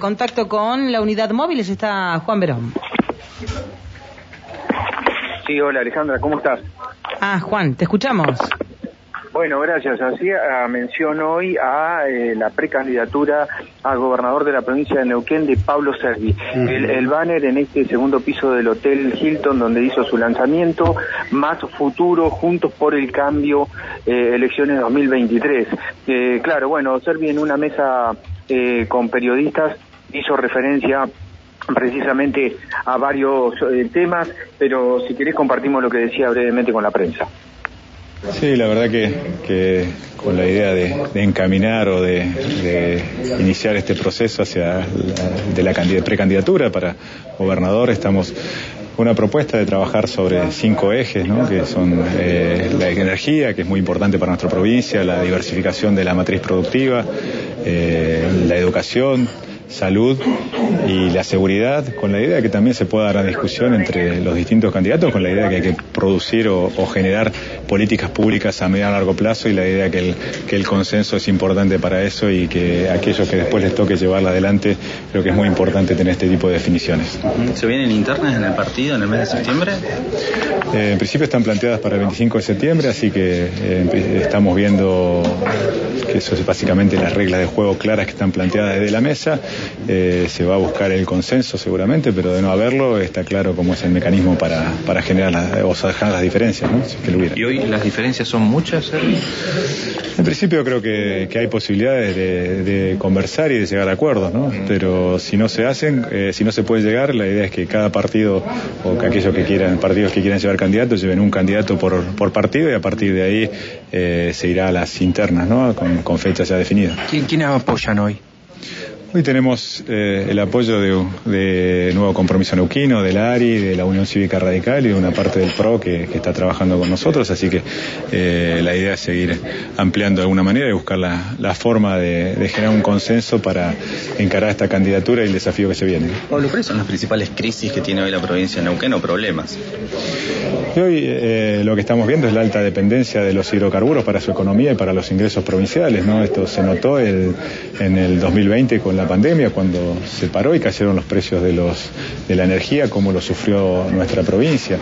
Contacto con la unidad móvil, está Juan Verón. Sí, hola Alejandra, ¿cómo estás? Ah, Juan, te escuchamos. Bueno, gracias. Hacía mención hoy a eh, la precandidatura a gobernador de la provincia de Neuquén de Pablo Servi. el, banner en este segundo piso del Hotel Hilton donde hizo su lanzamiento, más futuro, juntos por el cambio, eh, elecciones 2023. Eh, claro, bueno, Servi en una mesa eh, con periodistas hizo referencia precisamente a varios temas, pero si querés compartimos lo que decía brevemente con la prensa. Sí, la verdad que, con la idea de, encaminar o de, iniciar este proceso hacia la, de la precandidatura para gobernador, estamos una propuesta de trabajar sobre cinco ejes, ¿no? que son eh, la energía, que es muy importante para nuestra provincia, la diversificación de la matriz productiva, eh, la educación, salud y la seguridad, con la idea de que también se pueda dar la discusión entre los distintos candidatos, con la idea de que hay que producir o, generar políticas públicas a medio y largo plazo y la idea que el, que el consenso es importante para eso y que aquellos que después les toque llevarla adelante, creo que es muy importante tener este tipo de definiciones. ¿Se vienen internas en el partido en el mes de septiembre? Eh, en principio están planteadas para el 25 de septiembre, así que eh, estamos viendo que eso es básicamente las reglas de juego claras que están planteadas desde la mesa eh, se va a buscar el consenso seguramente, pero de no haberlo está claro cómo es el mecanismo para, para generar las, o dejar las diferencias, ¿no? ¿Y hoy las diferencias son muchas? En principio creo que, hay posibilidades de, conversar y de llegar a acuerdos, ¿no? Pero si no se hacen, eh, si no se puede llegar, la idea es que cada partido o que aquellos que quieran, partidos que quieran llevar candidatos, lleven un candidato por, por partido y a partir de ahí eh, se irá a las internas, ¿no? Con, con fechas ya definidas. ¿Quién, ¿Quiénes apoyan hoy? Hoy tenemos eh, el apoyo de, Nuevo Compromiso Neuquino, del ARI, de la Unión Cívica Radical y de una parte del PRO que, está trabajando con nosotros, así que eh, la idea es seguir ampliando de alguna manera y buscar la, forma de, generar un consenso para encarar esta candidatura y el desafío que se viene. Pablo, ¿cuáles son las principales crisis que tiene hoy la provincia de Neuquén o problemas? hoy eh, lo que estamos viendo es la alta dependencia de los hidrocarburos para su economía y para los ingresos provinciales, ¿no? Esto se notó en el 2020 con la pandemia, cuando se paró y cayeron los precios de, los, de la energía, como lo sufrió nuestra provincia.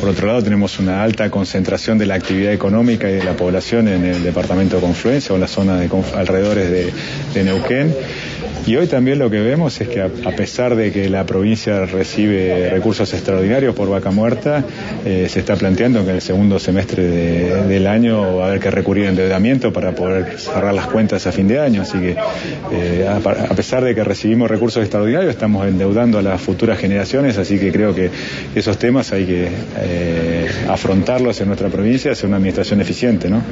Por otro lado, tenemos una alta concentración de la actividad económica y de la población en el departamento de Confluencia o en la zona de alrededores de, Neuquén. Y hoy también lo que vemos es que a, pesar de que la provincia recibe recursos extraordinarios por vaca muerta, eh, se está planteando que en el segundo semestre del año va a haber que recurrir a endeudamiento para poder cerrar las cuentas a fin de año. Así que eh, pesar de que recibimos recursos extraordinarios, estamos endeudando a las futuras generaciones, así que creo que esos temas hay que eh, afrontarlos en nuestra provincia, hacer una administración eficiente, ¿no?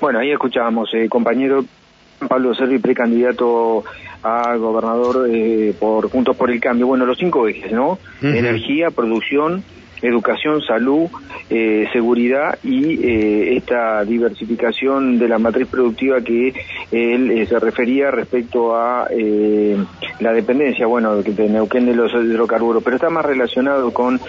Bueno, ahí escuchábamos, compañero Pablo Servi, precandidato a gobernador eh, por Juntos por el Cambio. Bueno, los cinco ejes, ¿no? Energía, producción, educación, salud, eh, seguridad y eh, esta diversificación de la matriz productiva que él eh, se refería respecto a la dependencia, bueno, de Neuquén de los hidrocarburos, pero está más relacionado con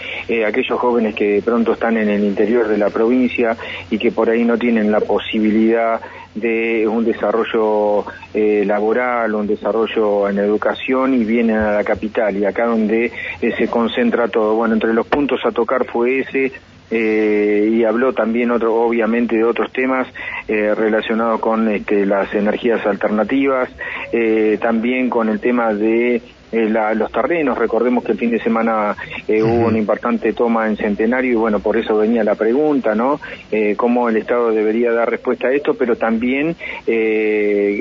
aquellos jóvenes que pronto están en el interior de la provincia y que por ahí no tienen la posibilidad de un desarrollo eh, laboral, un desarrollo en educación y vienen a la capital y acá donde eh, se concentra todo. Bueno, entre los puntos a tocar fue ese, eh, y habló también otro, obviamente de otros temas eh, relacionados con este, las energías alternativas, eh, también con el tema de eh, los terrenos. Recordemos que el fin de semana eh, hubo una importante toma en Centenario y bueno, por eso venía la pregunta, ¿no? Eh, cómo el Estado debería dar respuesta a esto, pero también,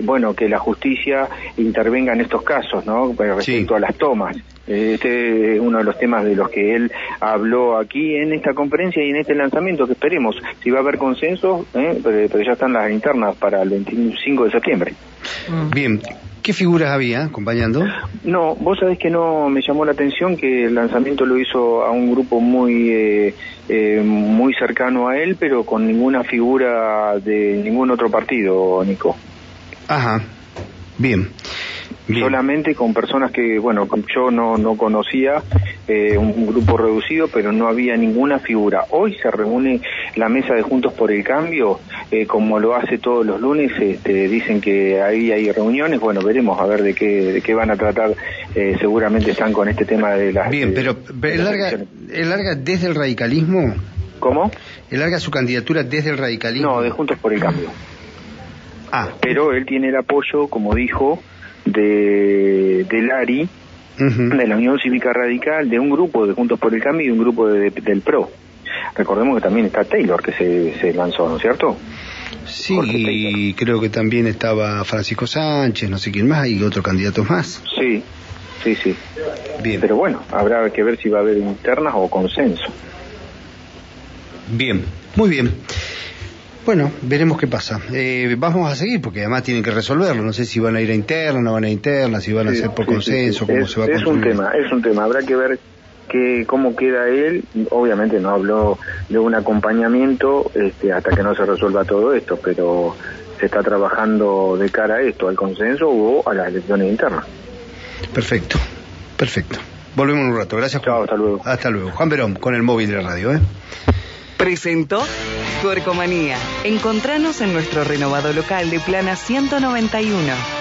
bueno, que la justicia intervenga en estos casos, ¿no? Respecto a las tomas. Este es uno de los temas de los que él habló aquí en esta conferencia y en este lanzamiento que esperemos. Si va a haber consenso, pero, ya están las internas para el 25 de septiembre. Bien, ¿Qué figuras había acompañando? No, vos sabés que no me llamó la atención que el lanzamiento lo hizo a un grupo muy eh, eh, muy cercano a él, pero con ninguna figura de ningún otro partido, Nico. Ajá, bien. solamente con personas que, bueno, yo no, no conocía, eh, un grupo reducido, pero no había ninguna figura. Hoy se reúne la mesa de Juntos por el Cambio, eh, como lo hace todos los lunes, este, dicen que ahí hay reuniones, bueno, veremos a ver de qué, de qué van a tratar, eh, seguramente están con este tema de las... Bien, pero, pero larga, larga desde el radicalismo? ¿Cómo? ¿El larga su candidatura desde el radicalismo? No, de Juntos por el Cambio. Ah. Pero él tiene el apoyo, como dijo, de, de Lari, de la Unión Cívica Radical, de un grupo de Juntos por el Cambio y un grupo de, del PRO. Recordemos que también está Taylor que se, se lanzó, ¿no es cierto? Sí, creo que también estaba Francisco Sánchez, no sé quién más, y otros candidatos más. Sí, sí, sí. Bien. Pero bueno, habrá que ver si va a haber internas o consenso. Bien, muy bien. Bueno, veremos qué pasa. Eh, vamos a seguir porque además tienen que resolverlo. No sé si van a ir a interna, no van a interna, si van a hacer por consenso, cómo se va a Es un tema, es un tema. Habrá que ver que, cómo queda él. Obviamente no habló de un acompañamiento este, hasta que no se resuelva todo esto, pero se está trabajando de cara a esto, al consenso o a las elecciones internas. Perfecto, perfecto. Volvemos en un rato. Gracias, Juan. Chao, hasta luego. Hasta luego. Juan Verón, con el móvil de la radio. ¿eh? Presentó Tuercomanía. Encontranos en nuestro renovado local de Plana 191.